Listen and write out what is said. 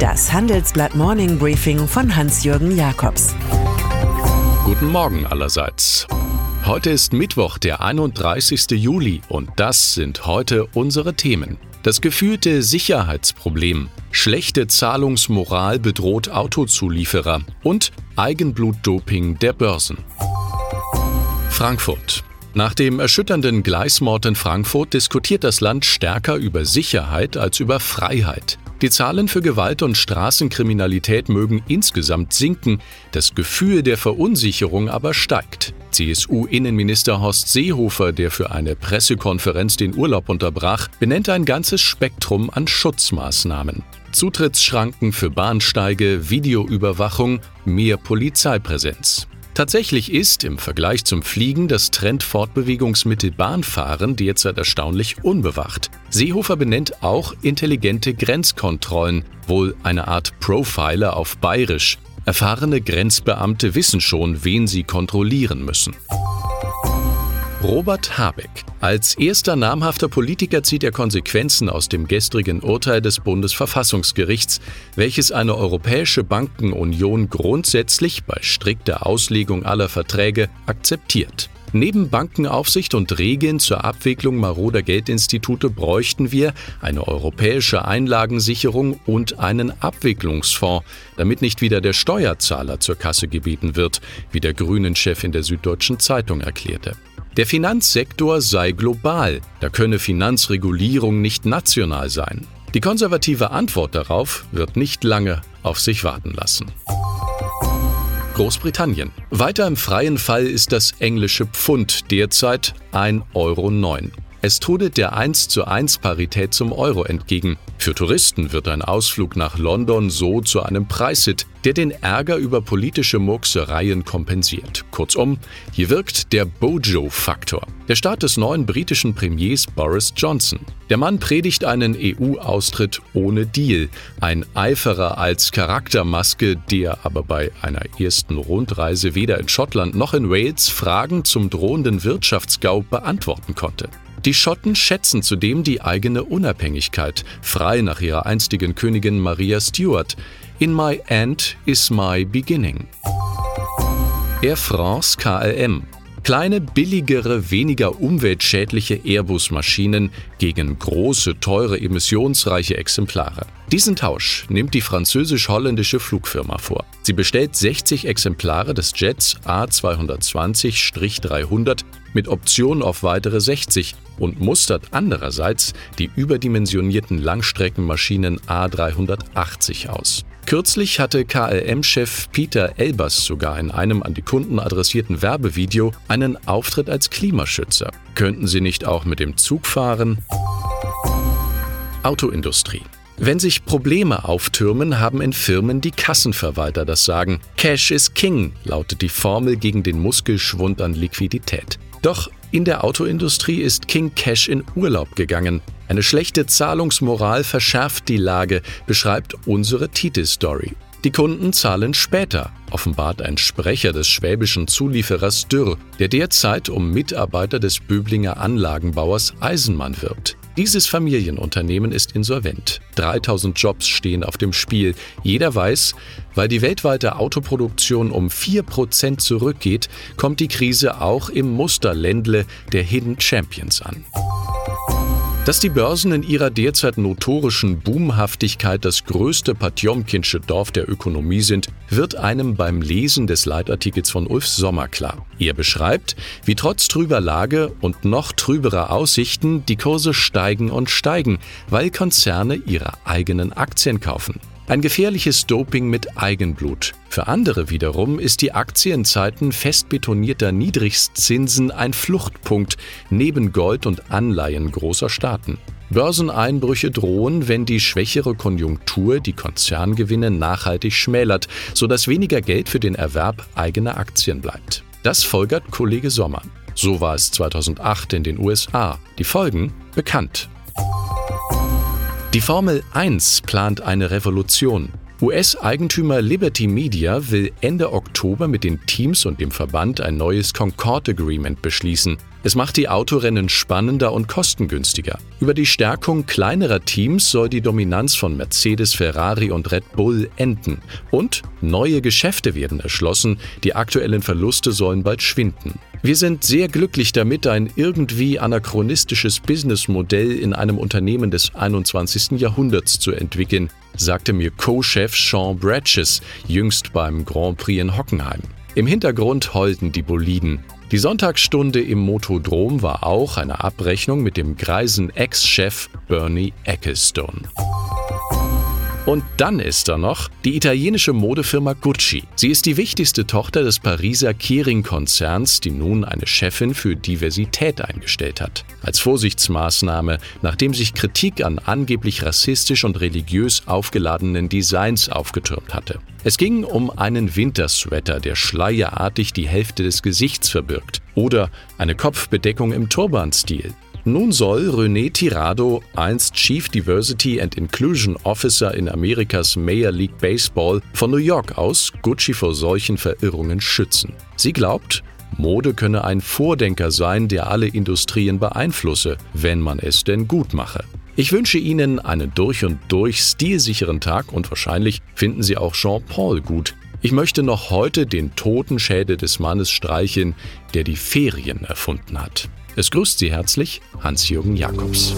Das Handelsblatt Morning Briefing von Hans-Jürgen Jakobs. Guten Morgen allerseits. Heute ist Mittwoch, der 31. Juli und das sind heute unsere Themen. Das gefühlte Sicherheitsproblem, schlechte Zahlungsmoral bedroht Autozulieferer und Eigenblutdoping der Börsen. Frankfurt. Nach dem erschütternden Gleismord in Frankfurt diskutiert das Land stärker über Sicherheit als über Freiheit. Die Zahlen für Gewalt und Straßenkriminalität mögen insgesamt sinken, das Gefühl der Verunsicherung aber steigt. CSU-Innenminister Horst Seehofer, der für eine Pressekonferenz den Urlaub unterbrach, benennt ein ganzes Spektrum an Schutzmaßnahmen. Zutrittsschranken für Bahnsteige, Videoüberwachung, mehr Polizeipräsenz. Tatsächlich ist im Vergleich zum Fliegen das Trendfortbewegungsmittel Bahnfahren derzeit erstaunlich unbewacht. Seehofer benennt auch intelligente Grenzkontrollen, wohl eine Art Profiler auf Bayerisch. Erfahrene Grenzbeamte wissen schon, wen sie kontrollieren müssen. Robert Habeck. Als erster namhafter Politiker zieht er Konsequenzen aus dem gestrigen Urteil des Bundesverfassungsgerichts, welches eine europäische Bankenunion grundsätzlich bei strikter Auslegung aller Verträge akzeptiert. Neben Bankenaufsicht und Regeln zur Abwicklung maroder Geldinstitute bräuchten wir eine europäische Einlagensicherung und einen Abwicklungsfonds, damit nicht wieder der Steuerzahler zur Kasse gebeten wird, wie der Grünen-Chef in der Süddeutschen Zeitung erklärte. Der Finanzsektor sei global, da könne Finanzregulierung nicht national sein. Die konservative Antwort darauf wird nicht lange auf sich warten lassen. Großbritannien. Weiter im freien Fall ist das englische Pfund derzeit 1,09 Euro. Es trudet der 1 zu 1 Parität zum Euro entgegen. Für Touristen wird ein Ausflug nach London so zu einem Preisit, der den Ärger über politische Murksereien kompensiert. Kurzum, hier wirkt der Bojo-Faktor. Der Start des neuen britischen Premiers Boris Johnson. Der Mann predigt einen EU-Austritt ohne Deal, ein Eiferer als Charaktermaske, der aber bei einer ersten Rundreise weder in Schottland noch in Wales Fragen zum drohenden Wirtschaftsgau beantworten konnte. Die Schotten schätzen zudem die eigene Unabhängigkeit, frei nach ihrer einstigen Königin Maria Stuart. In my end is my beginning. Air France KLM Kleine, billigere, weniger umweltschädliche Airbus-Maschinen gegen große, teure, emissionsreiche Exemplare. Diesen Tausch nimmt die französisch-holländische Flugfirma vor. Sie bestellt 60 Exemplare des Jets A220-300 mit Option auf weitere 60 und mustert andererseits die überdimensionierten Langstreckenmaschinen A380 aus. Kürzlich hatte KLM-Chef Peter Elbers sogar in einem an die Kunden adressierten Werbevideo einen Auftritt als Klimaschützer. Könnten Sie nicht auch mit dem Zug fahren? Autoindustrie. Wenn sich Probleme auftürmen, haben in Firmen die Kassenverwalter das Sagen. Cash is King lautet die Formel gegen den Muskelschwund an Liquidität. Doch in der Autoindustrie ist King Cash in Urlaub gegangen. Eine schlechte Zahlungsmoral verschärft die Lage, beschreibt unsere Titelstory. Die Kunden zahlen später, offenbart ein Sprecher des schwäbischen Zulieferers Dürr, der derzeit um Mitarbeiter des Böblinger Anlagenbauers Eisenmann wirbt. Dieses Familienunternehmen ist insolvent. 3000 Jobs stehen auf dem Spiel. Jeder weiß, weil die weltweite Autoproduktion um 4% zurückgeht, kommt die Krise auch im Musterländle der Hidden Champions an. Dass die Börsen in ihrer derzeit notorischen Boomhaftigkeit das größte Patjomkinsche Dorf der Ökonomie sind, wird einem beim Lesen des Leitartikels von Ulf Sommer klar. Er beschreibt, wie trotz trüber Lage und noch trüberer Aussichten die Kurse steigen und steigen, weil Konzerne ihre eigenen Aktien kaufen. Ein gefährliches Doping mit Eigenblut. Für andere wiederum ist die Aktie in Zeiten fest betonierter Niedrigstzinsen ein Fluchtpunkt neben Gold und Anleihen großer Staaten. Börseneinbrüche drohen, wenn die schwächere Konjunktur die Konzerngewinne nachhaltig schmälert, sodass weniger Geld für den Erwerb eigener Aktien bleibt. Das folgert Kollege Sommer. So war es 2008 in den USA. Die Folgen bekannt. Die Formel 1 plant eine Revolution. US-Eigentümer Liberty Media will Ende Oktober mit den Teams und dem Verband ein neues Concord Agreement beschließen. Es macht die Autorennen spannender und kostengünstiger. Über die Stärkung kleinerer Teams soll die Dominanz von Mercedes, Ferrari und Red Bull enden. Und neue Geschäfte werden erschlossen, die aktuellen Verluste sollen bald schwinden. Wir sind sehr glücklich damit, ein irgendwie anachronistisches Businessmodell in einem Unternehmen des 21. Jahrhunderts zu entwickeln, sagte mir Co-Chef Sean Bratches jüngst beim Grand Prix in Hockenheim. Im Hintergrund heulten die Boliden. Die Sonntagsstunde im Motodrom war auch eine Abrechnung mit dem greisen Ex-Chef Bernie Ecclestone. Und dann ist da noch die italienische Modefirma Gucci. Sie ist die wichtigste Tochter des Pariser Kering-Konzerns, die nun eine Chefin für Diversität eingestellt hat. Als Vorsichtsmaßnahme, nachdem sich Kritik an angeblich rassistisch und religiös aufgeladenen Designs aufgetürmt hatte. Es ging um einen Wintersweater, der schleierartig die Hälfte des Gesichts verbirgt, oder eine Kopfbedeckung im Turban-Stil. Nun soll René Tirado, einst Chief Diversity and Inclusion Officer in Amerikas Major League Baseball, von New York aus Gucci vor solchen Verirrungen schützen. Sie glaubt, Mode könne ein Vordenker sein, der alle Industrien beeinflusse, wenn man es denn gut mache. Ich wünsche Ihnen einen durch und durch stilsicheren Tag und wahrscheinlich finden Sie auch Jean-Paul gut. Ich möchte noch heute den Totenschädel des Mannes streicheln, der die Ferien erfunden hat. Es grüßt Sie herzlich Hans-Jürgen Jakobs.